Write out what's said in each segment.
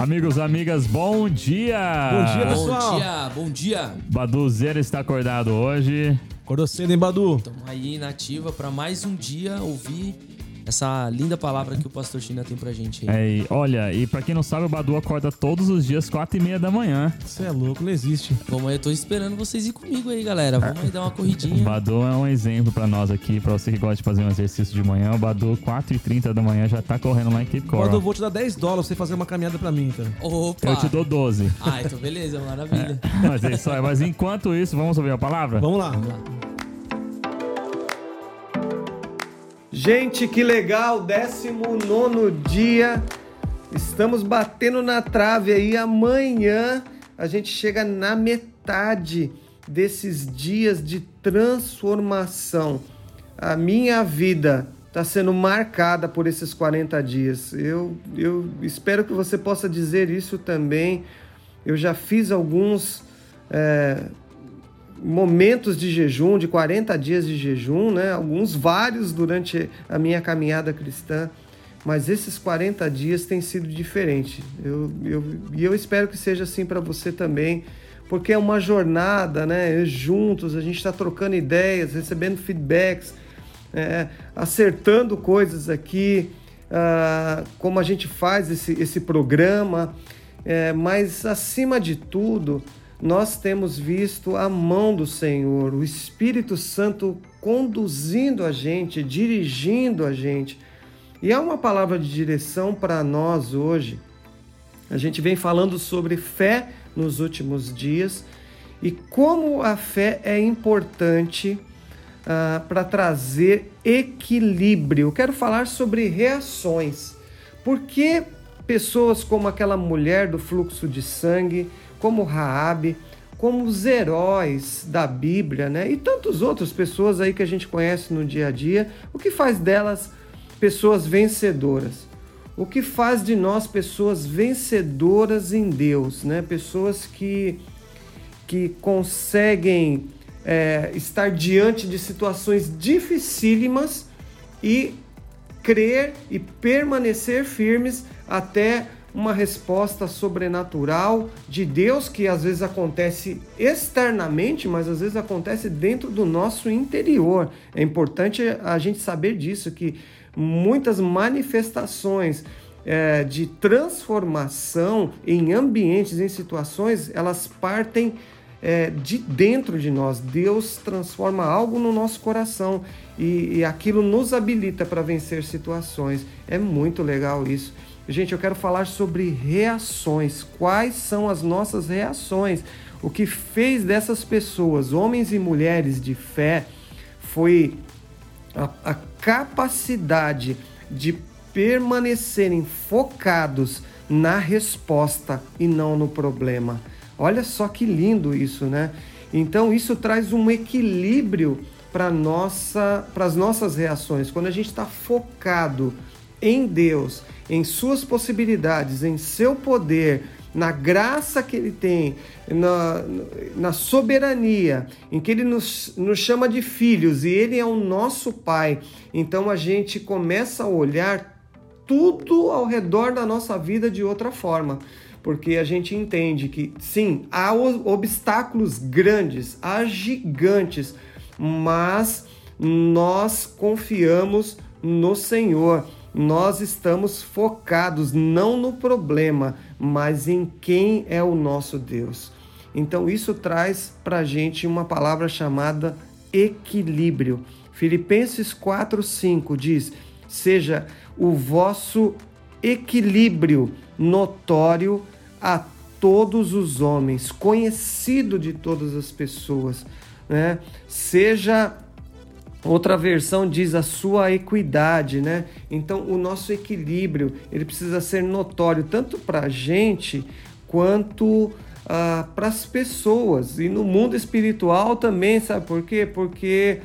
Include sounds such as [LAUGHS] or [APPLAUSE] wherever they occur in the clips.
Amigos, amigas, bom dia! Bom dia, Bom pessoal. dia, bom dia. Badu Zera está acordado hoje. Acordou cedo, hein, Badu? Estamos aí na ativa para mais um dia ouvir essa linda palavra que o pastor China tem pra gente aí. É, e olha, e pra quem não sabe, o Badu acorda todos os dias, quatro e meia da manhã. Você é louco, não existe. Vamos aí, eu tô esperando vocês ir comigo aí, galera. Vamos aí dar uma O corridinha. Badu é um exemplo pra nós aqui, pra você que gosta de fazer um exercício de manhã. O Badu, 4h30 da manhã, já tá correndo lá em Cape Badu, eu Coral. vou te dar 10 dólares pra você fazer uma caminhada pra mim, cara. Opa! Eu te dou 12. Ah, então beleza, maravilha. Mas é isso aí. Mas enquanto isso, vamos ouvir a palavra? Vamos lá. Vamos lá. Gente, que legal! 19 dia. Estamos batendo na trave aí. Amanhã a gente chega na metade desses dias de transformação. A minha vida está sendo marcada por esses 40 dias. Eu, eu espero que você possa dizer isso também. Eu já fiz alguns. é, momentos de jejum, de 40 dias de jejum, né? Alguns vários durante a minha caminhada cristã, mas esses 40 dias têm sido diferente. Eu, eu, e eu espero que seja assim para você também, porque é uma jornada, né? Juntos, a gente está trocando ideias, recebendo feedbacks, é, acertando coisas aqui, ah, como a gente faz esse, esse programa, é, mas acima de tudo, nós temos visto a mão do Senhor, o Espírito Santo conduzindo a gente, dirigindo a gente. E há uma palavra de direção para nós hoje. A gente vem falando sobre fé nos últimos dias e como a fé é importante ah, para trazer equilíbrio. Quero falar sobre reações. Por que pessoas como aquela mulher do fluxo de sangue, como Raabe, como os heróis da Bíblia, né? E tantas outras pessoas aí que a gente conhece no dia a dia, o que faz delas pessoas vencedoras? O que faz de nós pessoas vencedoras em Deus, né? Pessoas que que conseguem é, estar diante de situações dificílimas e crer e permanecer firmes até uma resposta sobrenatural de Deus que às vezes acontece externamente, mas às vezes acontece dentro do nosso interior. É importante a gente saber disso, que muitas manifestações é, de transformação em ambientes, em situações, elas partem é, de dentro de nós. Deus transforma algo no nosso coração e, e aquilo nos habilita para vencer situações. É muito legal isso. Gente, eu quero falar sobre reações. Quais são as nossas reações? O que fez dessas pessoas, homens e mulheres de fé, foi a, a capacidade de permanecerem focados na resposta e não no problema. Olha só que lindo isso, né? Então isso traz um equilíbrio para nossa, as nossas reações. Quando a gente está focado em Deus, em suas possibilidades, em seu poder, na graça que Ele tem, na, na soberania, em que Ele nos, nos chama de filhos e Ele é o nosso Pai. Então a gente começa a olhar tudo ao redor da nossa vida de outra forma porque a gente entende que sim, há obstáculos grandes, há gigantes, mas nós confiamos no Senhor. Nós estamos focados não no problema, mas em quem é o nosso Deus. Então isso traz para a gente uma palavra chamada equilíbrio. Filipenses 4:5 diz: seja o vosso equilíbrio notório a todos os homens, conhecido de todas as pessoas, né? Seja outra versão diz a sua equidade, né? Então o nosso equilíbrio ele precisa ser notório tanto para a gente quanto ah, para as pessoas e no mundo espiritual também, sabe por quê? Porque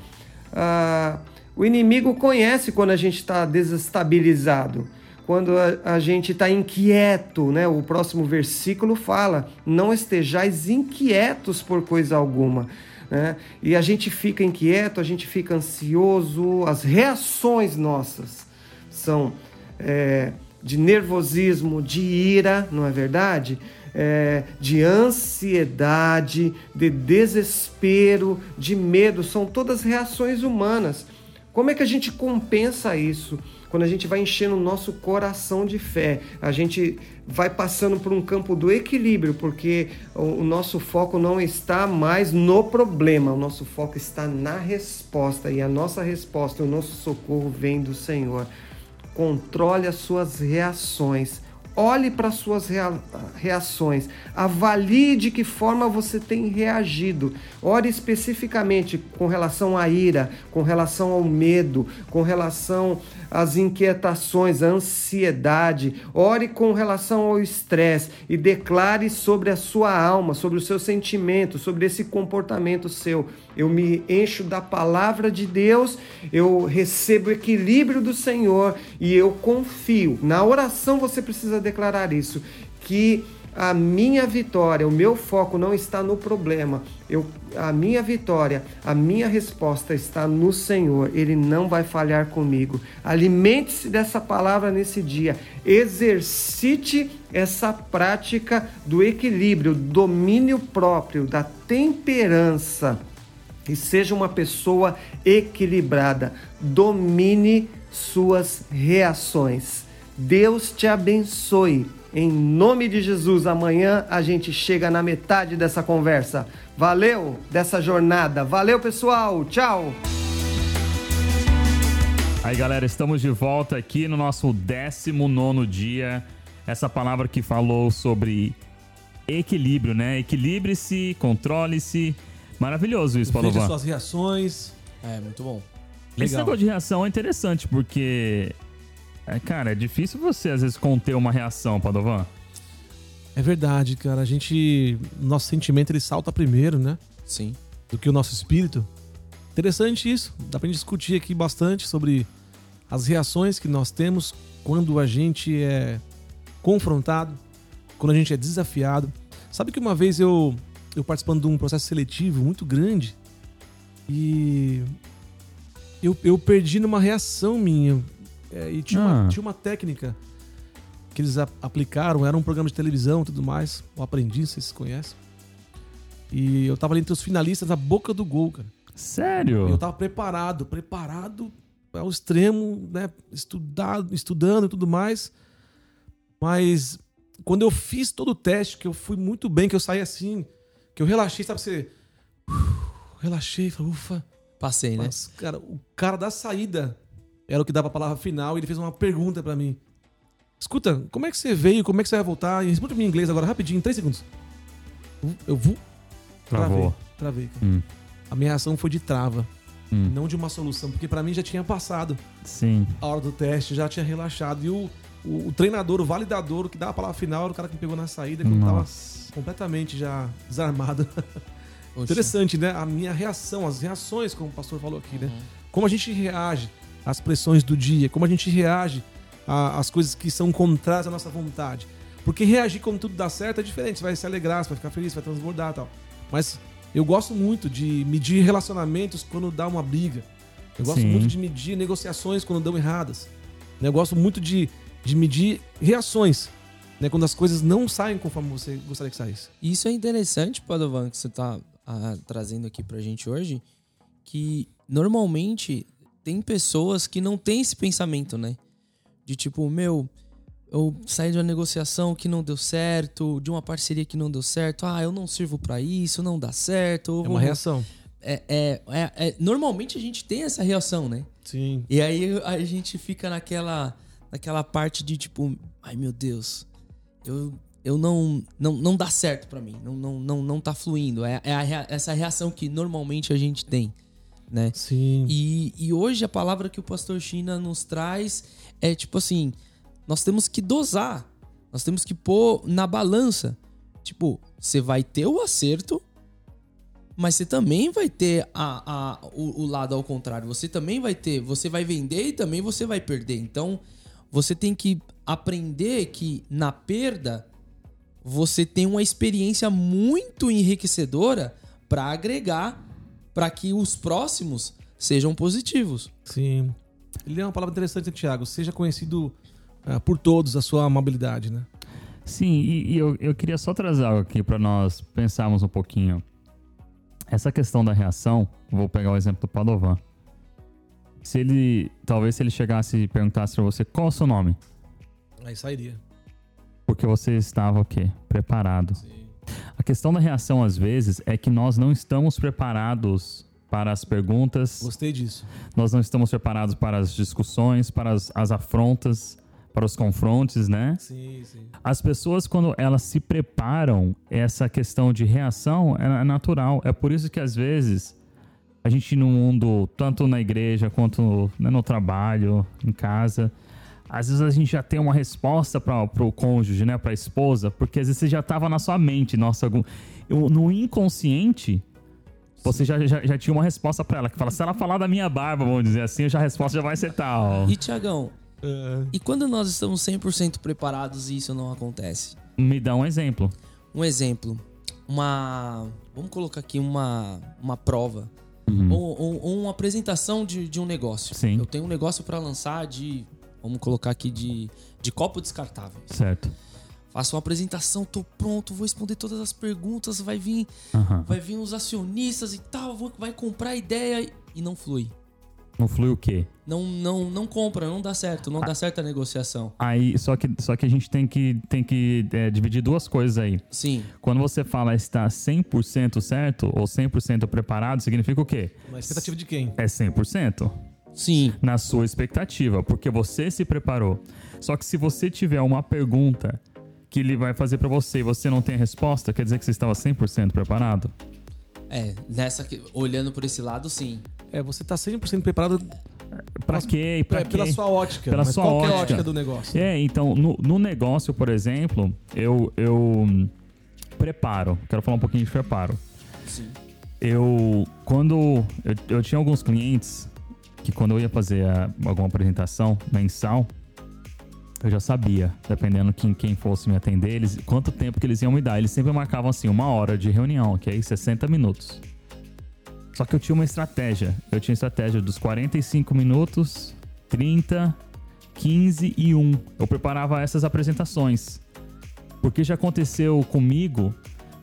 ah, o inimigo conhece quando a gente está desestabilizado quando a, a gente está inquieto, né? O próximo versículo fala: não estejais inquietos por coisa alguma. Né? E a gente fica inquieto, a gente fica ansioso, as reações nossas são é, de nervosismo, de ira, não é verdade? É, de ansiedade, de desespero, de medo, são todas reações humanas. Como é que a gente compensa isso? Quando a gente vai enchendo o nosso coração de fé, a gente vai passando por um campo do equilíbrio, porque o nosso foco não está mais no problema, o nosso foco está na resposta, e a nossa resposta, o nosso socorro vem do Senhor. Controle as suas reações olhe para suas reações, avalie de que forma você tem reagido. Ore especificamente com relação à ira, com relação ao medo, com relação às inquietações, à ansiedade. Ore com relação ao estresse e declare sobre a sua alma, sobre o seu sentimento, sobre esse comportamento seu. Eu me encho da palavra de Deus, eu recebo o equilíbrio do Senhor e eu confio. Na oração você precisa declarar isso, que a minha vitória, o meu foco não está no problema. Eu, a minha vitória, a minha resposta está no Senhor. Ele não vai falhar comigo. Alimente-se dessa palavra nesse dia. Exercite essa prática do equilíbrio, domínio próprio, da temperança. E seja uma pessoa equilibrada. Domine suas reações. Deus te abençoe. Em nome de Jesus, amanhã a gente chega na metade dessa conversa. Valeu dessa jornada. Valeu, pessoal. Tchau. Aí, galera, estamos de volta aqui no nosso 19 dia. Essa palavra que falou sobre equilíbrio, né? Equilibre-se, controle-se. Maravilhoso isso, Paulo. Veja suas reações. É, muito bom. Esse Legal. negócio de reação é interessante, porque. É, cara, é difícil você, às vezes, conter uma reação, Padovan. É verdade, cara. A gente. Nosso sentimento ele salta primeiro, né? Sim. Do que o nosso espírito. Interessante isso. Dá pra gente discutir aqui bastante sobre as reações que nós temos quando a gente é confrontado, quando a gente é desafiado. Sabe que uma vez eu, eu participando de um processo seletivo muito grande e eu, eu perdi numa reação minha. É, e tinha, Ah. uma, tinha uma técnica que eles a- aplicaram, era um programa de televisão e tudo mais. O Aprendiz, vocês conhecem. E eu tava ali entre os finalistas na boca do gol, cara. Sério? Eu tava preparado, preparado ao extremo, né? Estudado, estudando e tudo mais. Mas quando eu fiz todo o teste, que eu fui muito bem, que eu saí assim, que eu relaxei, sabe? Você. Relaxei, falei, ufa. Passei, né? Mas, cara, o cara da saída era o que dava a palavra final e ele fez uma pergunta pra mim. Escuta, como é que você veio? Como é que você vai voltar? E responde pra mim em inglês agora, rapidinho, em três segundos. Eu vou. Travou. Travei, cara. Hum, A minha reação foi de trava, hum. não de uma solução, porque pra mim já tinha passado Sim. a hora do teste, já tinha relaxado. E o, o, o treinador, o validador, o que dá a palavra final, era o cara que me pegou na saída, que eu tava completamente já desarmado. Interessante, né? A minha reação, as reações, como o pastor falou aqui, né? Uhum. Como a gente reage às pressões do dia, como a gente reage a- às coisas que são contrárias à nossa vontade. Porque reagir quando tudo dá certo é diferente. Você vai se alegrar, você vai ficar feliz, você vai transbordar e tal. Mas eu gosto muito de medir relacionamentos quando dá uma briga. Eu gosto Sim. muito de medir negociações quando dão erradas. Eu gosto muito de, de medir reações. Né? Quando as coisas não saem conforme você gostaria que saísse. E Isso é interessante, Padovan, que você tá ah, trazendo aqui pra gente hoje, que normalmente tem pessoas que não têm esse pensamento, né? De tipo, meu, eu saí de uma negociação que não deu certo, de uma parceria que não deu certo, ah, eu não sirvo pra isso, não dá certo. É uma reação. É, é, é- é- normalmente a gente tem essa reação, né? Sim. E aí a gente fica naquela, naquela parte de tipo, ai meu Deus, eu, eu não, não não dá certo pra mim, não não não, não tá fluindo. É, é a essa reação que normalmente a gente tem, né? Sim. E, e hoje a palavra que o pastor China nos traz é tipo assim, nós temos que dosar, nós temos que pôr na balança. Tipo, você vai ter o acerto, mas você também vai ter a, a, o, o lado ao contrário. Você também vai ter, você vai vender e também você vai perder. Então, você tem que aprender que na perda você tem uma experiência muito enriquecedora para agregar para que os próximos sejam positivos. Sim. Ele é uma palavra interessante, Tiago. Seja conhecido ah, por todos a sua amabilidade, né? Sim, e, e eu, eu queria só trazer algo aqui para nós pensarmos um pouquinho. Essa questão da reação, vou pegar o exemplo do Padovan. Se ele, talvez se ele chegasse e perguntasse para você qual é o seu nome, Aí sairia. porque você estava o quê? Preparado. Sim. A questão da reação às vezes é que nós não estamos preparados para as perguntas, Gostei disso. nós não estamos preparados para as discussões, para as, as afrontas, para os confrontes, né? Sim, sim. As pessoas, quando elas se preparam, essa questão de reação é natural. É por isso que, às vezes, a gente no mundo, tanto na igreja quanto né, no trabalho, em casa, às vezes a gente já tem uma resposta para o cônjuge, né, para a esposa, porque às vezes você já estava na sua mente, nossa, algum... eu, no inconsciente, você já, já, já tinha uma resposta para ela, que fala, se ela falar da minha barba, vamos dizer assim, já a resposta já vai ser tal. E, Tiagão, É, e quando nós estamos 100% preparados e isso não acontece? Me dá um exemplo. Um exemplo, uma. Vamos colocar aqui uma, uma prova. Uhum. Ou, ou- ou uma apresentação de, de um negócio. Sim. Eu tenho um negócio para lançar de. Vamos colocar aqui de, de copo descartável. Certo. Faço uma apresentação, tô pronto, vou responder todas as perguntas, vai vir, Aham. vai vir os acionistas e tal, vou- vai comprar a ideia e não flui. Não flui o quê? Não, não, não compra, não dá certo, não dá certo a negociação. Aí, só que, só que a gente tem que, tem que é, dividir duas coisas aí. Sim, Quando você fala está 100% certo ou 100% preparado, significa o quê? Uma expectativa de quem? É 100% sim, na sua expectativa, porque você se preparou. Só que se você tiver uma pergunta que ele vai fazer pra você e você não tem a resposta, quer dizer que você estava 100% preparado? é, nessa, que- olhando por esse lado, sim. É, você tá 100% preparado Pra quê? E Pra é, quê? pela sua ótica. Pela mas sua qual é a ótica. ótica do negócio? É, então, no, no negócio, por exemplo, eu, eu hum, preparo. Quero falar um pouquinho de preparo. Sim. Eu, quando. Eu, eu tinha alguns clientes que, quando eu ia fazer a- alguma apresentação mensal, eu já sabia, dependendo quem, quem fosse me atender, eles, quanto tempo que eles iam me dar. Eles sempre marcavam assim, uma hora de reunião, aí 60 minutos. Só que eu tinha uma estratégia. Eu tinha estratégia dos 45 minutos, 30, 15 e 1. Eu preparava essas apresentações. Porque já aconteceu comigo,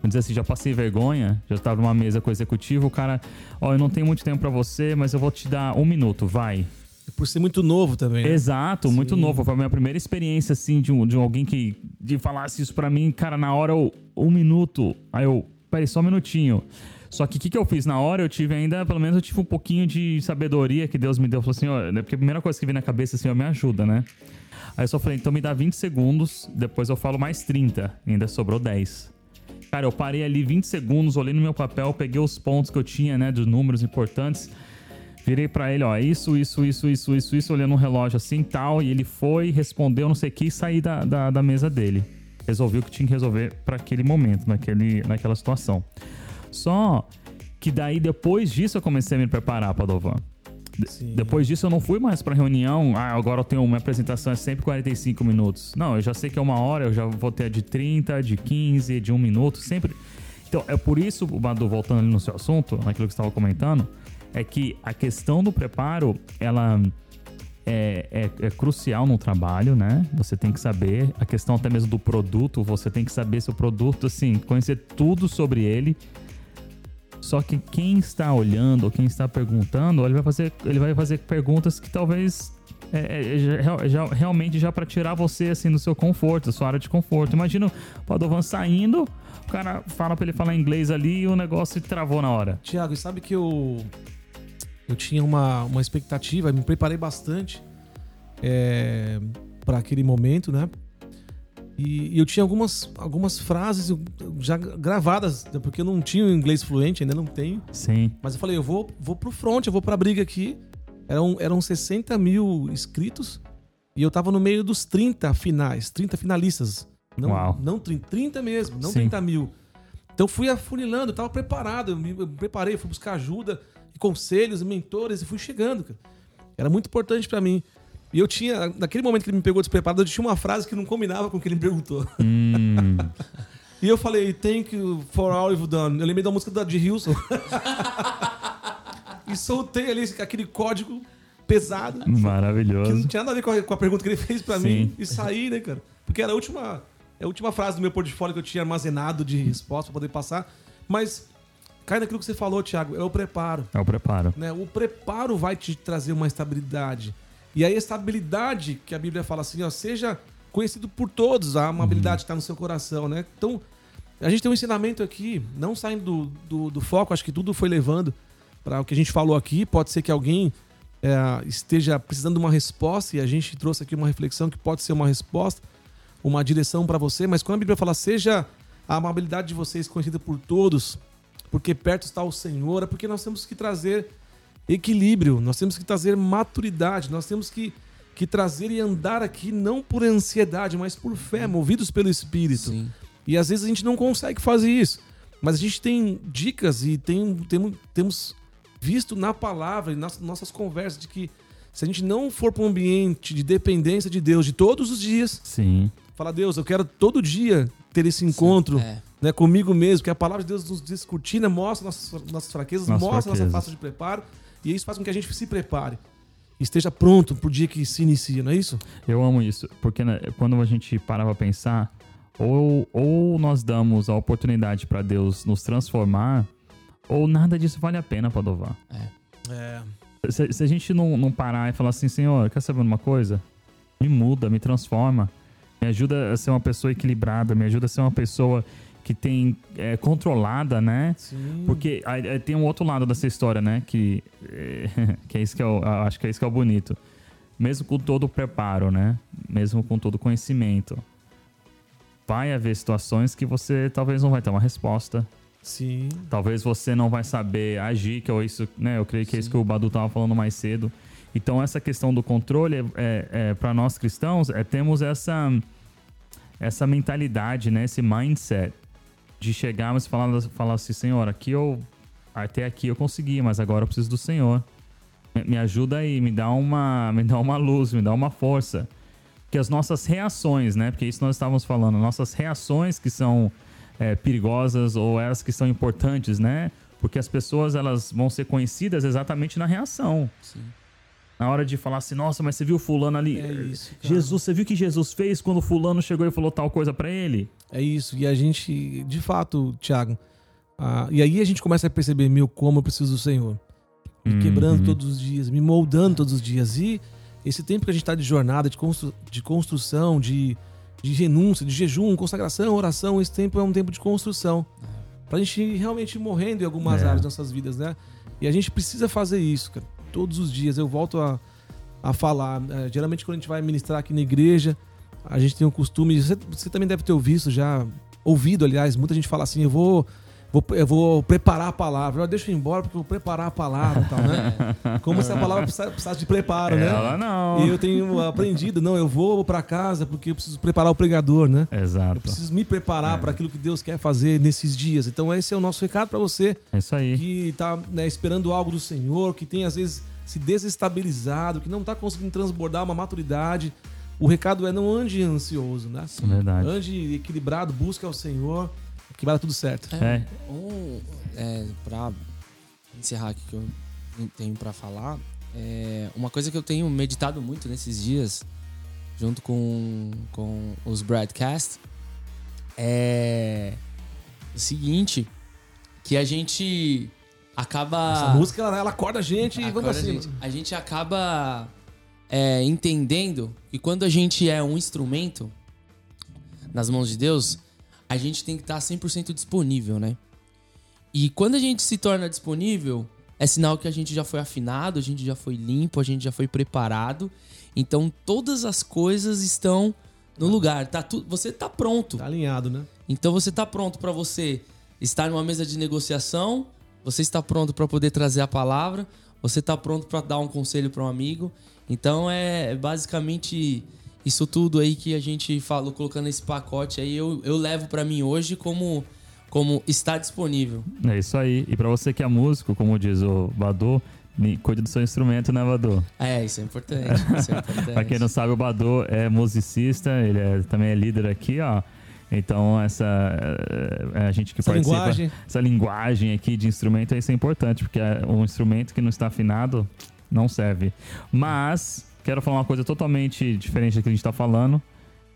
vamos dizer assim, já passei vergonha, já estava numa mesa com o executivo, o cara, ó, eu não tenho muito tempo pra você, mas eu vou te dar um minuto, vai. Por ser muito novo também. né? Exato, muito Sim. novo. Foi a minha primeira experiência, assim, de, um, de alguém que de falasse isso pra mim, cara, na hora, eu, um minuto. Aí eu, peraí, só um minutinho. Só que o que, que eu fiz na hora? Eu tive ainda, pelo menos eu tive um pouquinho de sabedoria que Deus me deu. Falou assim, ó, né, porque a primeira coisa que vem na cabeça assim, ó, me ajuda, né? Aí eu só falei, então me dá 20 segundos, depois eu falo mais 30. Ainda sobrou 10. Cara, eu parei ali 20 segundos, olhei no meu papel, peguei os pontos que eu tinha, né, dos números importantes. Virei pra ele, ó, isso, isso, isso, isso, isso, isso, olhando no relógio assim tal. E ele foi, respondeu, não sei o que, e saí da, da, da mesa dele. Resolvi o que tinha que resolver pra aquele momento, naquele, naquela situação. Só que daí, depois disso, eu comecei a me preparar, Padovan. Depois disso, eu não fui mais pra reunião. Ah, agora eu tenho uma apresentação, é sempre 45 minutos. Não, eu já sei que é uma hora, eu já vou ter a de 30, de 15, de 1 minuto, sempre. Então, é por isso, Badu, voltando ali no seu assunto, naquilo que você estava comentando, é que a questão do preparo, ela é, é- é crucial no trabalho, né? Você tem que saber, a questão até mesmo do produto, você tem que saber seu produto, assim, conhecer tudo sobre ele. Só que quem está olhando ou quem está perguntando, ele vai fazer, ele vai fazer perguntas que talvez é, é, já- já- realmente já para tirar você assim do seu conforto, da sua área de conforto. Imagina o Padovan saindo, o cara fala para ele falar inglês ali e o negócio travou na hora. Tiago, sabe que eu eu tinha uma, uma expectativa, me preparei bastante é, para aquele momento, né? E, e eu tinha algumas, algumas frases já gravadas, né? porque eu não tinha inglês fluente, ainda não tenho. Sim. Mas eu falei, eu vou, vou pro front, eu vou pra briga aqui. Eram, eram 60 mil inscritos e eu tava no meio dos 30 finais, 30 finalistas. Não, Uau. não 30, 30 mesmo, não Sim. 30 mil. Então fui afunilando, eu tava preparado, eu me, eu preparei, fui buscar ajuda, conselhos, mentores e fui chegando. Cara. Era muito importante pra mim. E eu tinha, naquele momento que ele me pegou despreparado, eu tinha uma frase que não combinava com o que ele me perguntou. Hum, [LAUGHS] E eu falei, thank you for all you've done. Eu lembrei da música da de Hilson. [LAUGHS] e soltei ali aquele código pesado. Que não Maravilhoso. tinha nada a ver com a, com a pergunta que ele fez pra Sim. mim e sair, né, cara? Porque era a última, é a última frase do meu portfólio que eu tinha armazenado de resposta pra poder passar. Mas cai naquilo que você falou, Thiago, é o preparo. É o preparo. né? O preparo vai te trazer uma estabilidade. E aí, a estabilidade que a Bíblia fala assim, ó, seja conhecido por todos, a amabilidade que está no seu coração, né? Então, a gente tem um ensinamento aqui, não saindo do, do, do foco, acho que tudo foi levando para o que a gente falou aqui. Pode ser que alguém é, esteja precisando de uma resposta e a gente trouxe aqui uma reflexão que pode ser uma resposta, uma direção para você, mas quando a Bíblia fala seja a amabilidade de vocês conhecida por todos, porque perto está o Senhor, é porque nós temos que trazer equilíbrio, nós temos que trazer maturidade, nós temos que, que trazer e andar aqui não por ansiedade, mas por fé, movidos pelo Espírito. Sim. E às vezes a gente não consegue fazer isso. Mas a gente tem dicas e tem, tem, temos visto na palavra e nas nossas conversas de que se a gente não for para um ambiente de dependência de Deus de todos os dias, Sim. falar, Deus, eu quero todo dia ter esse encontro É. né, comigo mesmo, que a palavra de Deus nos descortina, mostra nossas, nossas fraquezas, Nossas mostra nossa fraquezas. falta de preparo, e isso faz com que a gente se prepare. Esteja pronto pro dia que se inicia, não é isso? Eu amo isso, porque né, quando a gente para pra pensar, ou, ou nós damos a oportunidade pra Deus nos transformar, ou nada disso vale a pena, Padovar. É. Se, se a gente não, não parar e falar assim, Senhor, quer saber uma coisa? Me muda, me transforma, me ajuda a ser uma pessoa equilibrada, me ajuda a ser uma pessoa que tem é, controlada, né? Sim. Porque aí, aí tem um outro lado dessa história, né? Que, é, [LAUGHS] que é isso que é o, acho que é isso que é o bonito. Mesmo com todo o preparo, né? Mesmo com todo o conhecimento, vai haver situações que você talvez não vai ter uma resposta. Sim. Talvez você não vai saber agir, que é isso, né? Eu creio que é isso que o Badu tava falando mais cedo. Então essa questão do controle, é, é, é, para nós cristãos, é temos essa essa mentalidade, né? Esse mindset de chegarmos e falar, falar assim, Senhor, aqui eu até aqui eu consegui, mas agora eu preciso do Senhor. Me, ajuda aí, me dá uma me dá uma luz, me dá uma força. Que as nossas reações, né? Porque isso nós estávamos falando, nossas reações que são é, perigosas ou elas que são importantes, né? Porque as pessoas elas vão ser conhecidas exatamente na reação. Sim. Na hora de falar assim, nossa, mas você viu fulano ali? É isso, cara. Jesus, você viu o que Jesus fez quando fulano chegou e falou tal coisa pra ele? É isso. E a gente, de fato, Thiago, ah, e aí a gente começa a perceber, meu, como eu preciso do Senhor. Me Uhum. quebrando todos os dias, me moldando todos os dias. E esse tempo que a gente tá de jornada, de, constru- de construção, de, de renúncia, de jejum, consagração, oração, esse tempo é um tempo de construção. Pra gente ir realmente morrendo em algumas É. áreas das nossas vidas, né? E a gente precisa fazer isso, cara. Todos os dias. Eu volto a, a falar. eh, geralmente, quando a gente vai ministrar aqui na igreja, a gente tem o costume. Você, você também deve ter ouvido já, ouvido, aliás, muita gente fala assim: eu vou. Vou, eu vou preparar a palavra. Eu deixa eu ir embora porque eu vou preparar a palavra e tal, né? [LAUGHS] Como se a palavra precisasse, de preparo, né? Ela não. E eu tenho aprendido, não, eu vou pra casa porque eu preciso preparar o pregador, né? Exato. Eu preciso me preparar para aquilo que Deus quer fazer nesses dias. Então esse é o nosso recado para você É isso aí. que tá né, esperando algo do Senhor, que tem às vezes se desestabilizado, que não tá conseguindo transbordar uma maturidade. O recado é não ande ansioso, né? É verdade. Ande equilibrado, busca o Senhor, que vai dar tudo certo. É. Um, é, pra encerrar aqui que eu tenho pra falar, é, uma coisa que eu tenho meditado muito nesses dias, junto com, com os broadcasts, é o seguinte, que a gente acaba... Essa música, ela, ela acorda a gente e vamos pra Agora a cima. gente, a gente acaba é, entendendo que quando a gente é um instrumento nas mãos de Deus, a gente tem que estar 100% disponível, né? E quando a gente se torna disponível, é sinal que a gente já foi afinado, a gente já foi limpo, a gente já foi preparado. Então todas as coisas estão no lugar, tá tu, você tá pronto. Tá alinhado, né? Então você tá pronto para você estar numa mesa de negociação, você está pronto para poder trazer a palavra, você tá pronto para dar um conselho para um amigo. Então é basicamente isso tudo aí que a gente falou colocando esse pacote aí eu, eu levo para mim hoje como como está disponível. É isso aí. E pra você que é músico, como diz o Badu, cuide do seu instrumento, né, Badu? É, isso é importante. Isso é [LAUGHS] importante. Pra quem não sabe, o Badu é musicista, ele é- também é líder aqui, ó. Então, essa é, a gente que Essa participa, linguagem. essa linguagem aqui de instrumento, isso é importante, porque é um instrumento que não está afinado, Não serve. Mas, quero falar uma coisa totalmente diferente do que a gente tá falando,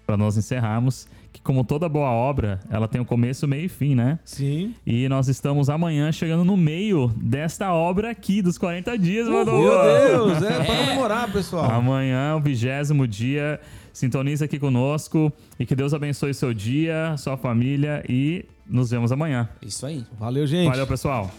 para nós encerrarmos, que como toda boa obra, ela tem um começo, meio e fim, né? Sim. E nós estamos amanhã chegando no meio desta obra aqui, dos 40 dias, mano. Meu Deus, é para [LAUGHS] comemorar, pessoal. Amanhã, o vigésimo dia. Sintoniza aqui conosco e que Deus abençoe seu dia, sua família e nos vemos amanhã. Isso aí. Valeu, gente. Valeu, pessoal.